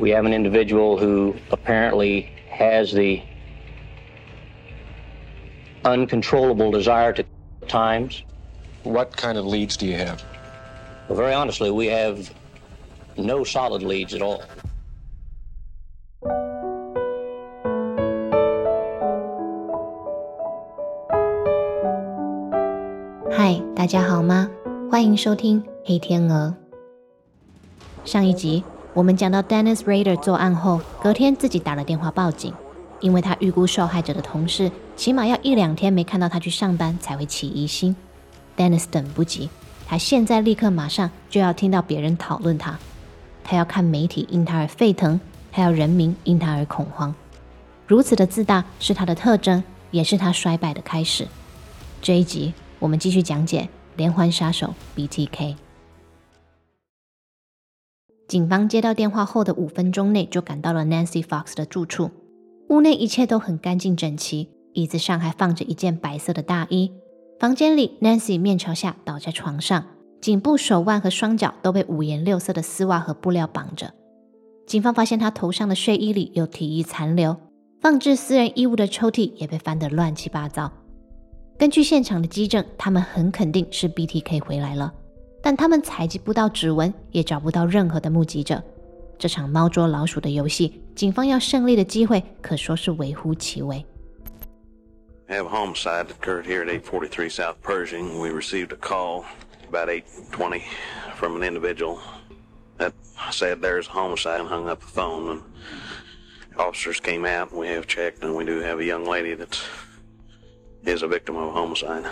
We have an individual who apparently has the uncontrollable desire to times. What kind of leads do you have? Well, very honestly, we have no solid leads at all. 嗨，大家好吗？欢迎收听《黑天鹅》。上一集 我们讲到，Dennis Rader 作案后，隔天自己打了电话报警，因为他预估受害者的同事起码要一两天没看到他去上班才会起疑心。Dennis 等不及，他现在立刻马上就要听到别人讨论他，他要看媒体因他而沸腾，他要人民因他而恐慌。如此的自大是他的特征，也是他衰败的开始。这一集我们继续讲解连环杀手 BTK。警方接到电话后的五分钟内就赶到了 Nancy Fox 的住处。屋内一切都很干净整齐，椅子上还放着一件白色的大衣。房间里，Nancy 面朝下倒在床上，颈部、手腕和双脚都被五颜六色的丝袜和布料绑着。警方发现她头上的睡衣里有体液残留，放置私人衣物的抽屉也被翻得乱七八糟。根据现场的基证，他们很肯定是 BTK 回来了。但他们采集不到指纹，也找不到任何的目击者。这场猫捉老鼠的游戏，警方要胜利的机会可说是微乎其微。Have a homicide occurred here at 843 South Pershing. We received a call about 8:20 from an individual that said there's a homicide and hung up the phone. And officers came out. We have checked, and we do have a young lady that's is a victim of a homicide.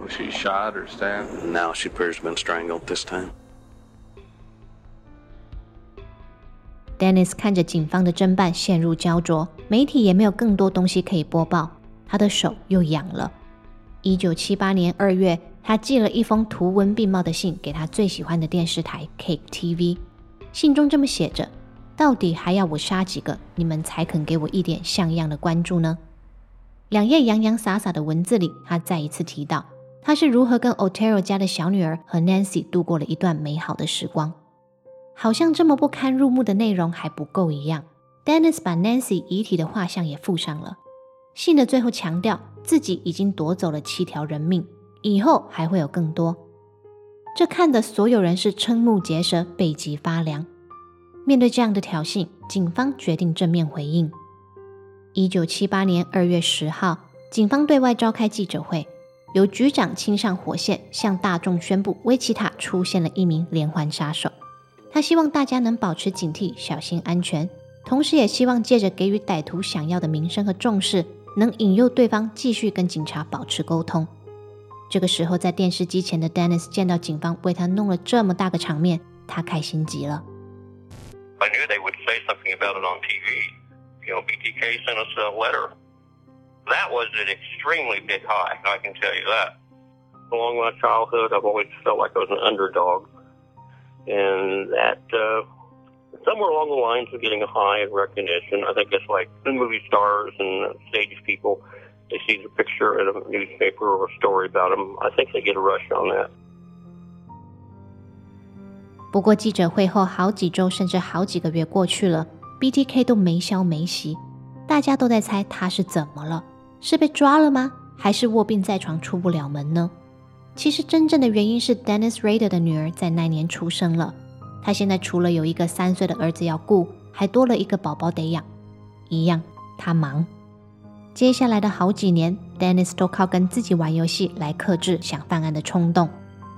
Was she shot or stabbed? Now she appears to have been strangled this time. Dennis 看着警方的侦办陷入焦灼，媒体也没有更多东西可以播报，他的手又痒了。一九七八年二月，他寄了一封图文并茂的信给他最喜欢的电视台 Cake TV，信中这么写着：“到底还要我杀几个，你们才肯给我一点像样的关注呢？”两页洋洋洒洒的文字里，他再一次提到他是如何跟 Otero 家的小女儿和 Nancy 度过了一段美好的时光。好像这么不堪入目的内容还不够一样，Dennis 把 Nancy 遗体的画像也附上了。信的最后强调自己已经夺走了七条人命，以后还会有更多。这看的所有人是瞠目结舌、背脊发凉。面对这样的挑衅，警方决定正面回应。一九七八年二月十号，警方对外召开记者会，由局长亲上火线，向大众宣布威奇塔出现了一名连环杀手。他希望大家能保持警惕，小心安全，同时也希望借着给予歹徒想要的名声和重视，能引诱对方继续跟警察保持沟通。这个时候，在电视机前的 Dennis 见到警方为他弄了这么大个场面，他开心极了。I knew they would say something about it on TV. you know, BTK sent us a letter. That was an extremely big high, I can tell you that. Along my childhood, I've always felt like I was an underdog. And that, uh, somewhere along the lines of getting a high of recognition, I think it's like the movie stars and stage people, they see the picture in a newspaper or a story about them. I think they get a rush on that. 不过记者会后好几周甚至好几个月过去了 ，BTK 都没消没息，大家都在猜他是怎么了？是被抓了吗？还是卧病在床出不了门呢？其实真正的原因是 Dennis Rader 的女儿在那年出生了，他现在除了有一个三岁的儿子要顾，还多了一个宝宝得养。一样，他忙。接下来的好几年，Dennis 都靠跟自己玩游戏来克制想犯案的冲动。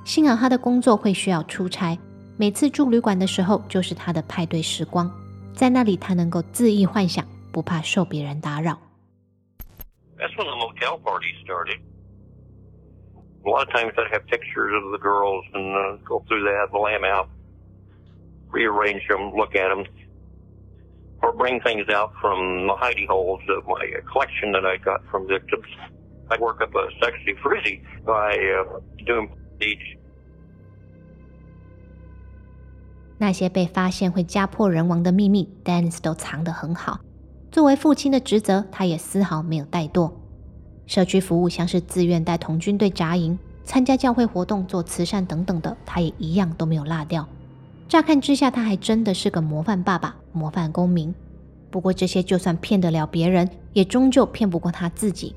幸好他的工作会需要出差，每次住旅馆的时候就是他的派对时光。在那里，他能够恣意幻想，不怕受别人打扰。That's when the motel party started. A lot of times I'd have pictures of the girls and uh, go through that, lay them out, rearrange them, look at them, or bring things out from the hidey holes of my collection that I got from victims. I'd work up a sexy frizzy by uh, doing each 那些被发现会家破人亡的秘密，Dennis 都藏得很好。作为父亲的职责，他也丝毫没有怠惰。社区服务，像是自愿带童军队扎营、参加教会活动、做慈善等等的，他也一样都没有落掉。乍看之下，他还真的是个模范爸爸、模范公民。不过这些就算骗得了别人，也终究骗不过他自己。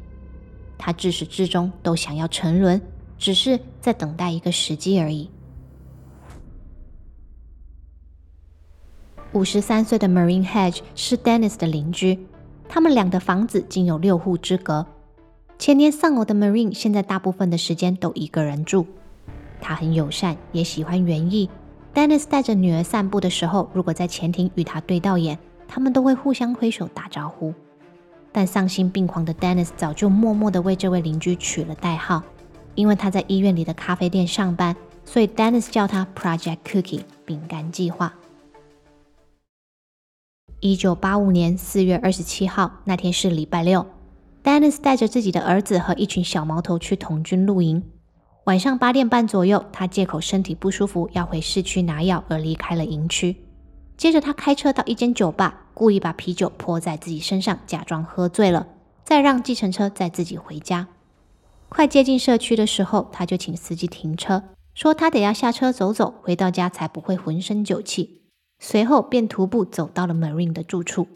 他至始至终都想要沉沦，只是在等待一个时机而已。五十三岁的 Marine Hedge 是 Dennis 的邻居，他们俩的房子仅有六户之隔。前年丧偶的 Marine 现在大部分的时间都一个人住。他很友善，也喜欢园艺。Dennis 带着女儿散步的时候，如果在前庭与他对到眼，他们都会互相挥手打招呼。但丧心病狂的 Dennis 早就默默地为这位邻居取了代号，因为他在医院里的咖啡店上班，所以 Dennis 叫他 Project Cookie 饼干计划。一九八五年四月二十七号那天是礼拜六，Dennis 带着自己的儿子和一群小毛头去童军露营。晚上八点半左右，他借口身体不舒服要回市区拿药而离开了营区。接着，他开车到一间酒吧，故意把啤酒泼在自己身上，假装喝醉了，再让计程车载自己回家。快接近社区的时候，他就请司机停车，说他得要下车走走，回到家才不会浑身酒气。随后便徒步走到了 Marine 的住处。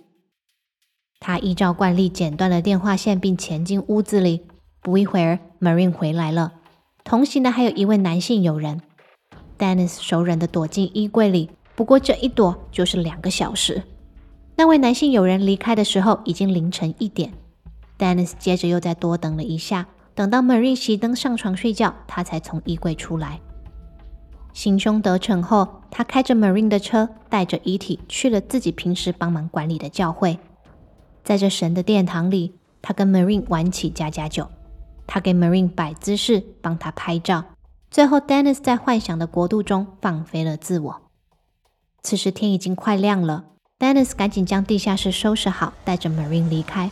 他依照惯例剪断了电话线，并潜进屋子里。不一会儿，Marine 回来了。同行的还有一位男性友人，Dennis 熟人的躲进衣柜里。不过这一躲就是两个小时。那位男性友人离开的时候已经凌晨一点。Dennis 接着又再多等了一下，等到 Marine 熄灯上床睡觉，他才从衣柜出来。行凶得逞后，他开着 Marine 的车，带着遗体去了自己平时帮忙管理的教会。在这神的殿堂里，他跟 Marine 玩起家家酒。他给 Marine 摆姿势，帮他拍照。最后，Dennis 在幻想的国度中放飞了自我。此时天已经快亮了，Dennis 赶紧将地下室收拾好，带着 Marine 离开。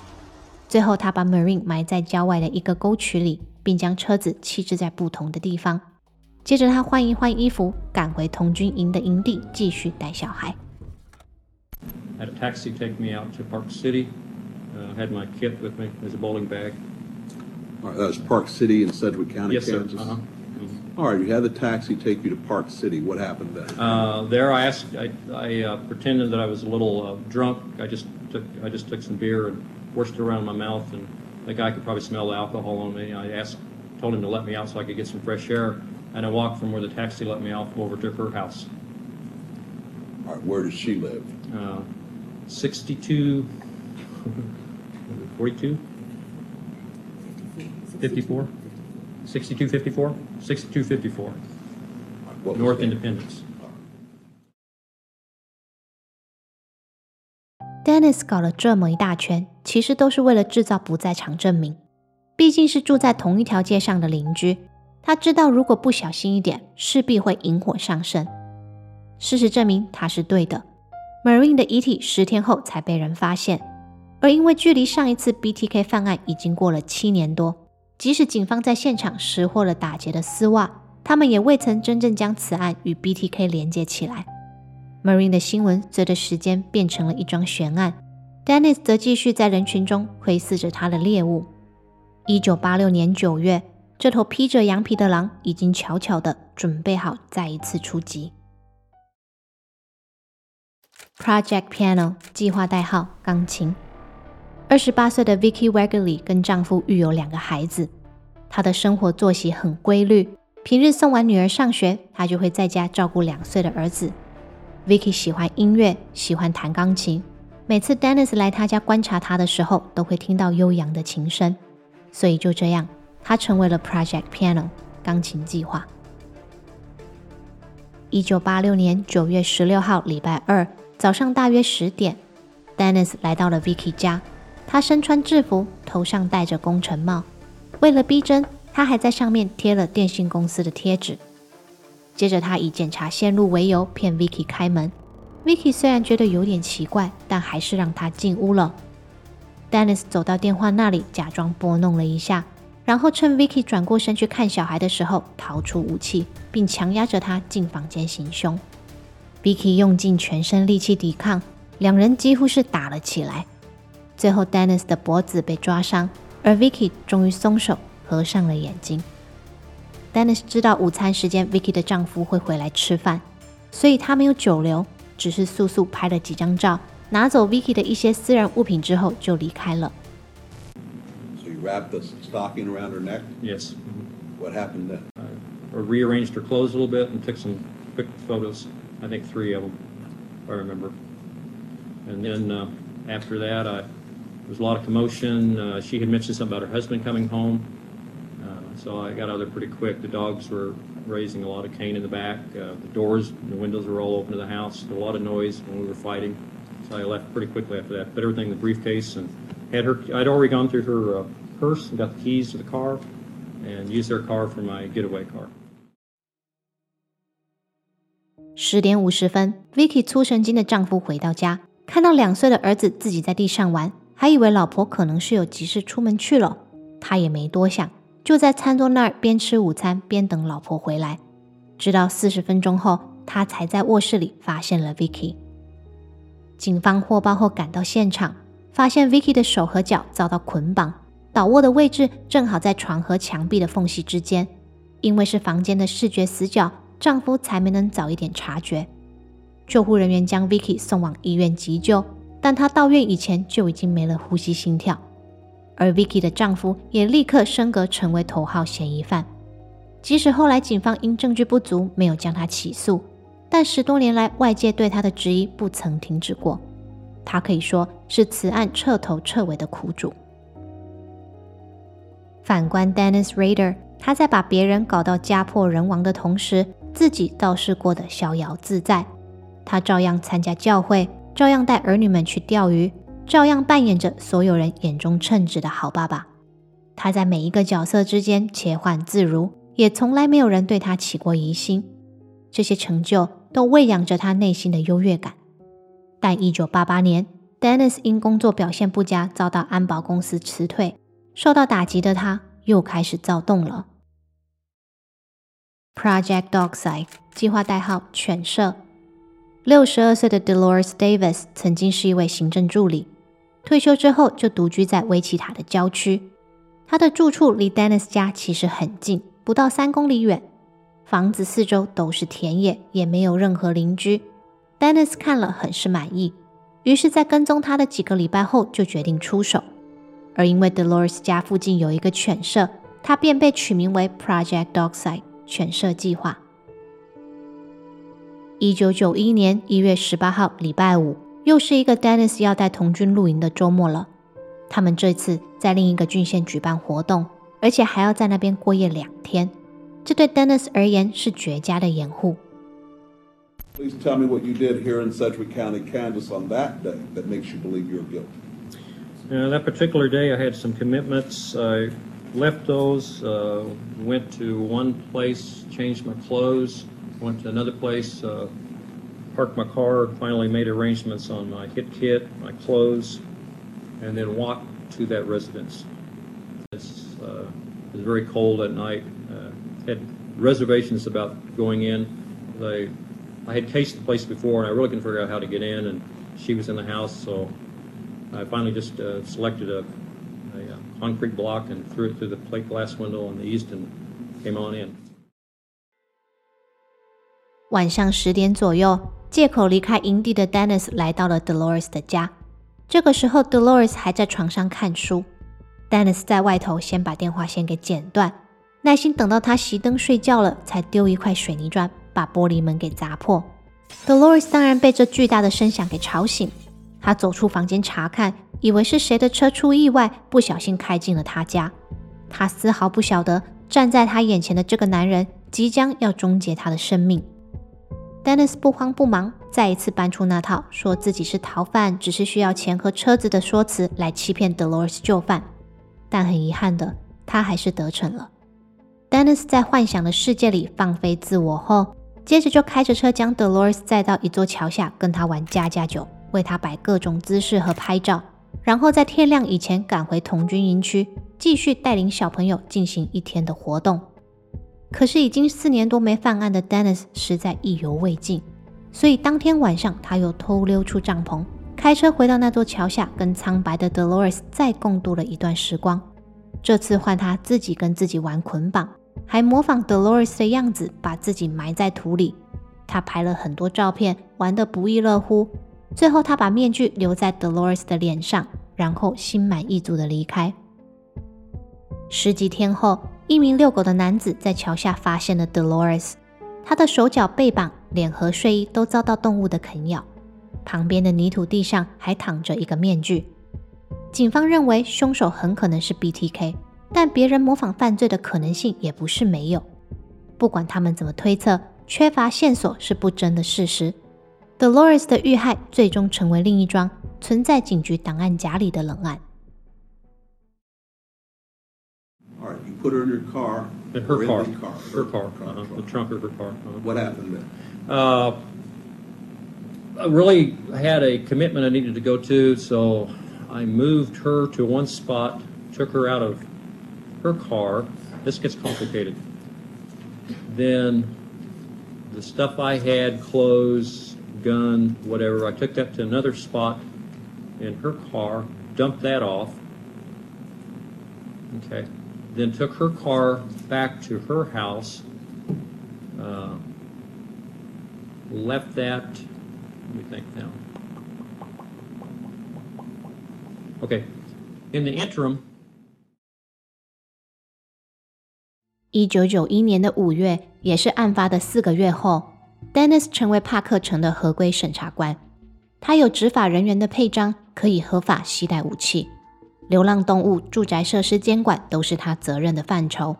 最后，他把 Marine 埋在郊外的一个沟渠里，并将车子弃置在不同的地方。接着，他换一换衣服，赶回童军营的营地，继续带小孩。Had a taxi take me out to Park City. Uh, had my kit with me as a bowling bag. All right, that was Park City in Sedgwick County, Yes, sir. Kansas. Uh-huh. All right, you had the taxi take you to Park City. What happened then? Uh, there, I asked, I, I uh, pretended that I was a little uh, drunk. I just took, I just took some beer and forced it around my mouth, and the guy could probably smell the alcohol on me. I asked, told him to let me out so I could get some fresh air, and I walked from where the taxi let me off over to her house. All right, where does she live? Uh, 62, 42, 54, 62, 54, 62, 54, What was North that? Independence. Dennis 搞了这么一大圈，其实都是为了制造不在场证明。毕竟是住在同一条街上的邻居， 他知道如果不小心一点，势必会引火上身。事实证明他是对的。Marine 的遗体十天后才被人发现，而因为距离上一次 BTK 犯案已经过了七年多，即使警方在现场拾获了打劫的丝袜，他们也未曾真正将此案与 BTK 连接起来。Marine 的新闻随着时间变成了一桩悬案，Dennis 则继续在人群中窥视着他的猎物。一九八六年九月，这头披着羊皮的狼已经悄悄地准备好再一次出击。Project Piano 计划代号钢琴。二十八岁的 Vicky Wegerly 跟丈夫育有两个孩子，她的生活作息很规律。平日送完女儿上学，她就会在家照顾两岁的儿子。Vicky 喜欢音乐，喜欢弹钢琴。每次 Dennis 来她家观察她的时候，都会听到悠扬的琴声。所以就这样，他成为了 Project Piano 钢琴计划。一九八六年九月十六号，礼拜二早上大约十点，Dennis 来到了 Vicky 家。他身穿制服，头上戴着工程帽。为了逼真，他还在上面贴了电信公司的贴纸。接着，他以检查线路为由骗 Vicky 开门。Vicky 虽然觉得有点奇怪，但还是让他进屋了。Dennis 走到电话那里，假装拨弄了一下，然后趁 Vicky 转过身去看小孩的时候，掏出武器，并强压着他进房间行凶。Vicky 用尽全身力气抵抗，两人几乎是打了起来。最后，Dennis 的脖子被抓伤，而 Vicky 终于松手，合上了眼睛。Dennis 知道午餐时间 Vicky 的丈夫会回来吃饭，所以他没有久留，只是速速拍了几张照，拿走 Vicky 的一些私人物品之后就离开了。Wrapped the stocking around her neck? Yes. What happened then? I rearranged her clothes a little bit and took some quick photos. I think three of them, if I remember. And then uh, after that, I, there was a lot of commotion. Uh, she had mentioned something about her husband coming home. Uh, so I got out there pretty quick. The dogs were raising a lot of cane in the back. Uh, the doors and the windows were all open to the house. A lot of noise when we were fighting. So I left pretty quickly after that. Put everything in the briefcase and had her. I'd already gone through her uh, purse and got keys to the car and use their car for my getaway car. 十点五十分，Vicky 粗神经的丈夫回到家，看到两岁的儿子自己在地上玩，还以为老婆可能是有急事出门去了。他也没多想，就在餐桌那儿边吃午餐边等老婆回来。直到四十分钟后，他才在卧室里发现了 Vicky。警方获报后赶到现场，发现 Vicky 的手和脚遭到捆绑，倒卧的位置正好在床和墙壁的缝隙之间。因为是房间的视觉死角，丈夫才没能早一点察觉。救护人员将 Vicky 送往医院急救，但她到院以前就已经没了呼吸心跳。而 Vicky 的丈夫也立刻升格成为头号嫌疑犯。即使后来警方因证据不足没有将他起诉，但十多年来外界对他的质疑不曾停止过。他可以说是此案彻头彻尾的苦主。反观 Dennis Rader，他在把别人搞到家破人亡的同时，自己倒是过得逍遥自在。他照样参加教会，照样带儿女们去钓鱼，照样扮演着所有人眼中称职的好爸爸。他在每一个角色之间切换自如，也从来没有人对他起过疑心。这些成就都喂养着他内心的优越感。但一九八八年，Dennis 因工作表现不佳遭到安保公司辞退，受到打击的他又开始躁动了。Project Dogside 计划代号犬舍。六十二岁的 Dolores Davis 曾经是一位行政助理，退休之后就独居在威奇塔的郊区。他的住处离 Dennis 家其实很近，不到三公里远。房子四周都是田野，也没有任何邻居。Dennis 看了很是满意，于是，在跟踪他的几个礼拜后，就决定出手。而因为 Dolores 家附近有一个犬舍，他便被取名为 Project Dogside 犬舍计划。一九九一年一月十八号，礼拜五，又是一个 Dennis 要带童军露营的周末了。他们这次在另一个郡县举办活动，而且还要在那边过夜两天。这对 Dennis 而言是绝佳的掩护。Please tell me what you did here in Sedgwick County, Kansas on that day that makes you believe you're guilty. That particular day, I had some commitments. I left those, uh, went to one place, changed my clothes, went to another place, uh, parked my car, finally made arrangements on my hit kit, my clothes, and then walked to that residence. It's, uh, it was very cold at night. Uh, had reservations about going in. I had cased the place before, and I really couldn't figure out how to get in, and she was in the house, so I finally just uh, selected a, a, concrete block and threw it through the plate glass window on the east and came on in. 晚上十点左右，借口离开营地的 Dennis 来到了 Dolores 的家。这个时候，Dolores 还在床上看书。Dennis 在外头先把电话线给剪断，耐心等到他熄灯睡觉了，才丢一块水泥砖把玻璃门给砸破。Dolores 当然被这巨大的声响给吵醒，他走出房间查看，以为是谁的车出意外，不小心开进了他家。他丝毫不晓得，站在他眼前的这个男人即将要终结他的生命。Dennis 不慌不忙，再一次搬出那套说自己是逃犯，只是需要钱和车子的说辞来欺骗 Dolores 就范。但很遗憾的，他还是得逞了。Dennis 在幻想的世界里放飞自我后，接着就开着车将 Dolores 载到一座桥下，跟他玩家家酒，为他摆各种姿势和拍照，然后在天亮以前赶回童军营区，继续带领小朋友进行一天的活动。可是已经四年多没犯案的 Dennis 实在意犹未尽，所以当天晚上他又偷溜出帐篷，开车回到那座桥下，跟苍白的 Dolores 再共度了一段时光。这次换他自己跟自己玩捆绑，还模仿 Dolores 的样子，把自己埋在土里。他拍了很多照片，玩得不亦乐乎。最后，他把面具留在 Dolores 的脸上，然后心满意足的离开。十几天后，一名遛狗的男子在桥下发现了 Dolores，他的手脚被绑，脸和睡衣都遭到动物的啃咬，旁边的泥土地上还躺着一个面具。警方认为凶手很可能是 BTK，但别人模仿犯罪的可能性也不是没有。不管他们怎么推测，缺乏线索是不争的事实。Dolores 的遇害最终成为另一桩存在警局档案夹里的冷案。All right, you put her in your car. In her or car. the car. Her car, Car, uh-huh, car. the trunk of her car. uh-huh. What happened then? Uh, I really had a commitment I needed to go to, so I moved her to one spot, took her out of her car. This gets complicated. Then the stuff I had, clothes, gun, whatever, I took that to another spot in her car, dumped that off. Okay. Then took her car back to her house. Uh, left that. Let me think now. Okay. In the interim, 一九九一年的五月，也是案发的四个月后 ，Dennis 成为帕克城的合规审查官。他有执法人员的配章，可以合法携带武器。流浪动物、住宅设施监管都是他责任的范畴。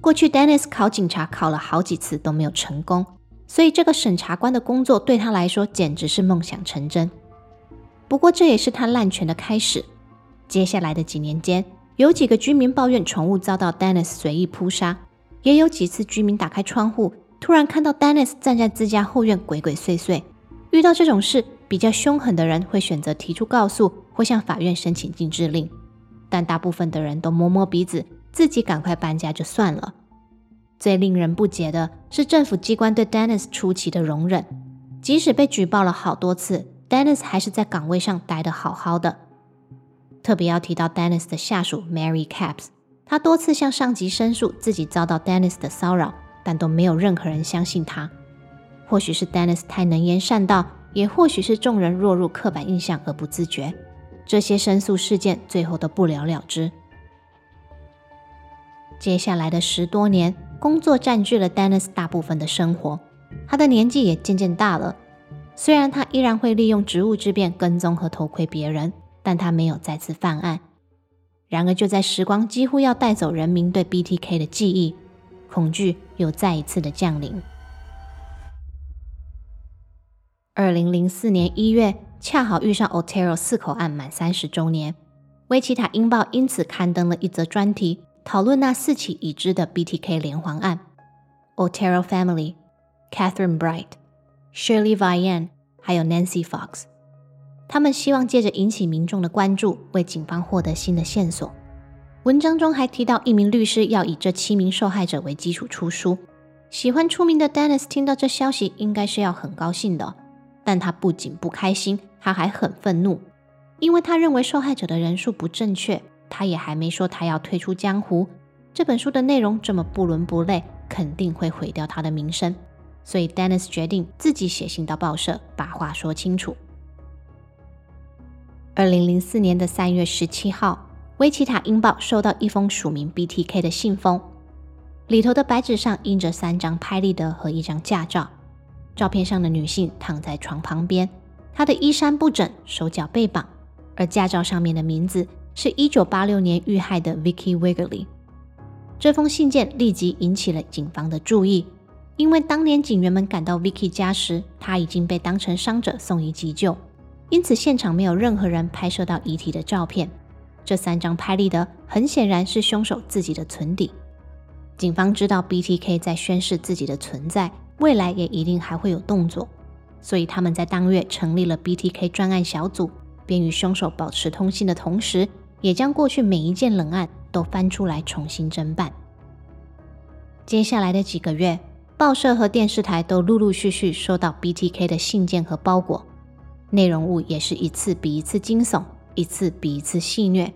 过去，Dennis 考警察考了好几次都没有成功，所以这个审查官的工作对他来说简直是梦想成真。不过，这也是他滥权的开始。接下来的几年间，有几个居民抱怨宠物遭到 Dennis 随意扑杀，也有几次居民打开窗户，突然看到 Dennis 站在自家后院鬼鬼祟祟。遇到这种事，比较凶狠的人会选择提出告诉或向法院申请禁制令，但大部分的人都摸摸鼻子，自己赶快搬家就算了。最令人不解的是政府机关对 Dennis 出奇的容忍，即使被举报了好多次，Dennis 还是在岗位上待得好好的。特别要提到 Dennis 的下属 Mary Caps，他多次向上级申诉自己遭到 Dennis 的骚扰，但都没有任何人相信他。或许是 Dennis 太能言善道，也或许是众人落入刻板印象而不自觉，这些申诉事件最后都不了了之。接下来的十多年，工作占据了 Dennis 大部分的生活，他的年纪也渐渐大了。虽然他依然会利用职务之便跟踪和偷窥别人，但他没有再次犯案。然而，就在时光几乎要带走人民对 BTK 的记忆，恐惧又再一次的降临。二零零四年一月，恰好遇上 Otero 四口案满三十周年，维奇塔英报因此刊登了一则专题，讨论那四起已知的 BTK 连环案：Otero Family、Catherine Bright、Shirley Vian，还有 Nancy Fox。他们希望借着引起民众的关注，为警方获得新的线索。文章中还提到，一名律师要以这七名受害者为基础出书。喜欢出名的 Dennis 听到这消息，应该是要很高兴的。但他不仅不开心，他还很愤怒，因为他认为受害者的人数不正确。他也还没说他要退出江湖。这本书的内容这么不伦不类，肯定会毁掉他的名声。所以 Dennis 决定自己写信到报社，把话说清楚。二零零四年的三月十七号，维奇塔英报收到一封署名 BTK 的信封，里头的白纸上印着三张拍立得和一张驾照。照片上的女性躺在床旁边，她的衣衫不整，手脚被绑，而驾照上面的名字是一九八六年遇害的 Vicky Wiggily。这封信件立即引起了警方的注意，因为当年警员们赶到 Vicky 家时，她已经被当成伤者送医急救，因此现场没有任何人拍摄到遗体的照片。这三张拍立得很显然是凶手自己的存底。警方知道 BTK 在宣示自己的存在。未来也一定还会有动作，所以他们在当月成立了 BTK 专案小组，便与凶手保持通信的同时，也将过去每一件冷案都翻出来重新侦办。接下来的几个月，报社和电视台都陆陆续续收到 BTK 的信件和包裹，内容物也是一次比一次惊悚，一次比一次戏谑。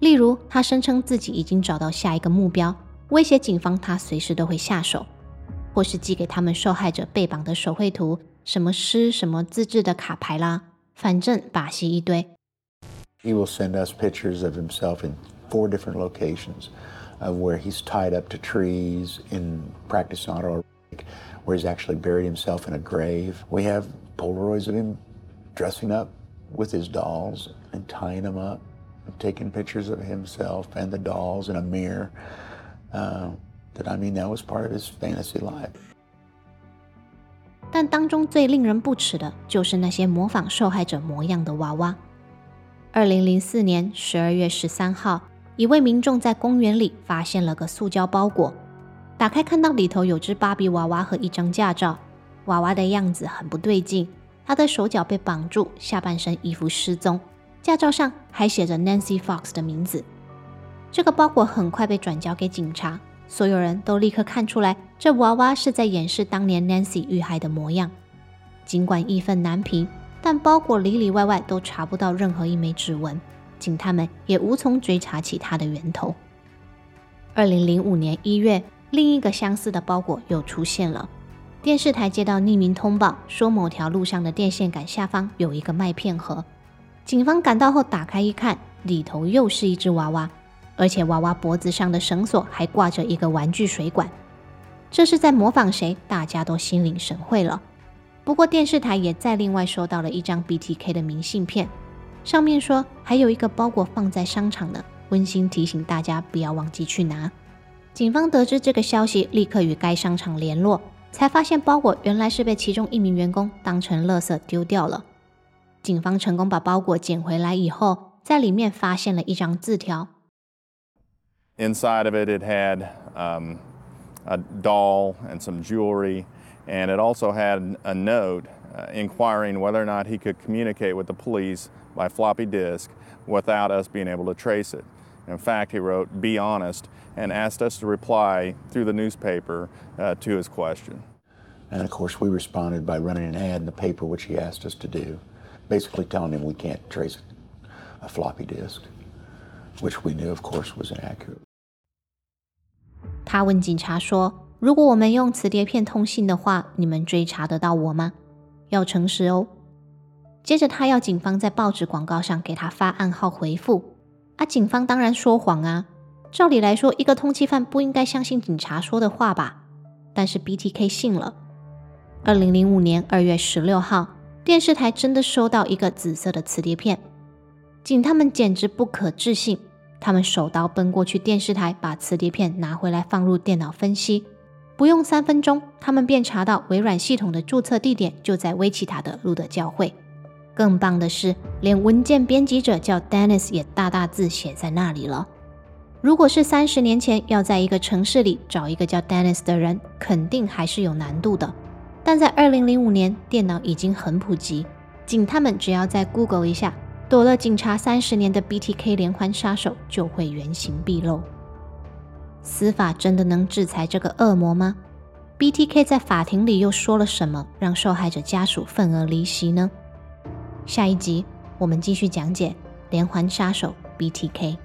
例如，他声称自己已经找到下一个目标，威胁警方他随时都会下手。 或是寄给他们受害者被绑的手绘图，什么诗、什么自制的卡牌啦，反正把戏一堆。He will send us pictures of himself in four different locations of where he's tied up to trees in practice auto, where he's actually buried himself in a grave. We have Polaroids of him dressing up with his dolls and tying them up, taking pictures of himself and the dolls in a mirror. Uh, that I mean, that was part of his fantasy life. 但当中最令人不齿的就是那些模仿受害者模样的娃娃。二零零四年十二月十三号，一位民众在公园里发现了个塑胶包裹，打开看到里头有只芭比娃娃和一张驾照。娃娃的样子很不对劲，他的手脚被绑住，下半身衣服失踪，驾照上还写着 Nancy Fox 的名字。这个包裹很快被转交给警察，所有人都立刻看出来，这娃娃是在掩饰当年 Nancy 遇害的模样。尽管义愤难平。但包裹里里外外都查不到任何一枚指纹，警探们也无从追查起它的源头。二零零五年一月，另一个相似的包裹又出现了。电视台接到匿名通报，说某条路上的电线杆下方有一个麦片盒。警方赶到后打开一看，里头又是一只娃娃，而且娃娃脖子上的绳索还挂着一个玩具水管。这是在模仿谁？大家都心领神会了。不过电视台也再另外收到了一张 BTK 的明信片，上面说还有一个包裹放在商场呢，温馨提醒大家不要忘记去拿。警方得知这个消息，立刻与该商场联络，才发现包裹原来是被其中一名员工当成垃圾丢掉了。警方成功把包裹捡回来以后，在里面发现了一张字条。Inside of it, it had um, a doll and some jewelry. and it also had a note uh, inquiring whether or not he could communicate with the police by floppy disk without us being able to trace it. In fact, he wrote, Be honest, and asked us to reply through the newspaper uh, to his question. And of course, we responded by running an ad in the paper, which he asked us to do, Basically telling him we can't trace a floppy disk, which we knew, of course, was inaccurate. 他问警察说：“如果我们用磁碟片通信的话，你们追查得到我吗？要诚实哦。接着，他要警方在报纸广告上给他发暗号回复。啊，警方当然说谎啊。照理来说，一个通缉犯不应该相信警察说的话吧？但是 BTK 信了。二零零五年二月十六号，电视台真的收到一个紫色的磁碟片，警探们简直不可置信。他们手刀奔过去电视台，把磁碟片拿回来放入电脑分析。不用三分钟，他们便查到微软系统的注册地点就在威奇塔的路德教会。更棒的是，连文件编辑者叫 Dennis 也大大字写在那里了。如果是三十年前，要在一个城市里找一个叫 Dennis 的人，肯定还是有难度的。但在二零零五年，电脑已经很普及，警探们只要在 Google 一下，躲了警察三十年的 BTK 连环杀手就会原形毕露。司法真的能制裁这个恶魔吗？BTK 在法庭里又说了什么，让受害者家属愤而离席呢？下一集我们继续讲解连环杀手 BTK。